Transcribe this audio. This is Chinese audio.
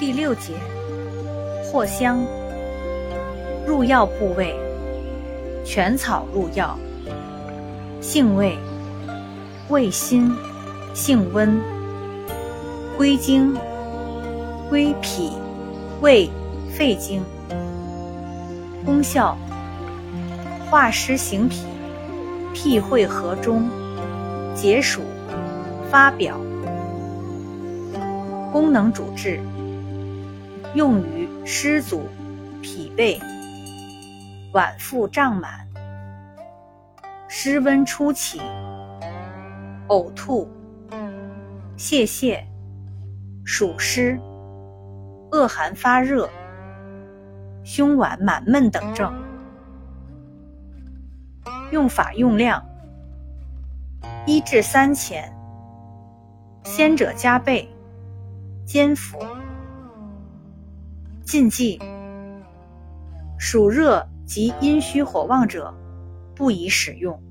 第六节，藿香，入药部位，全草入药，性味，味辛，性温，归经，归脾、胃、肺经。功效，化湿行脾，辟秽和中，解暑，发表。功能主治，用于湿阻、脾胃、脘腹胀满、湿温初起、呕吐、泄泻、暑湿、恶寒发热、胸脘满闷等症。用法用量：一至三钱，先者加倍。煎服。禁忌：暑热及阴虚火旺者，不宜使用。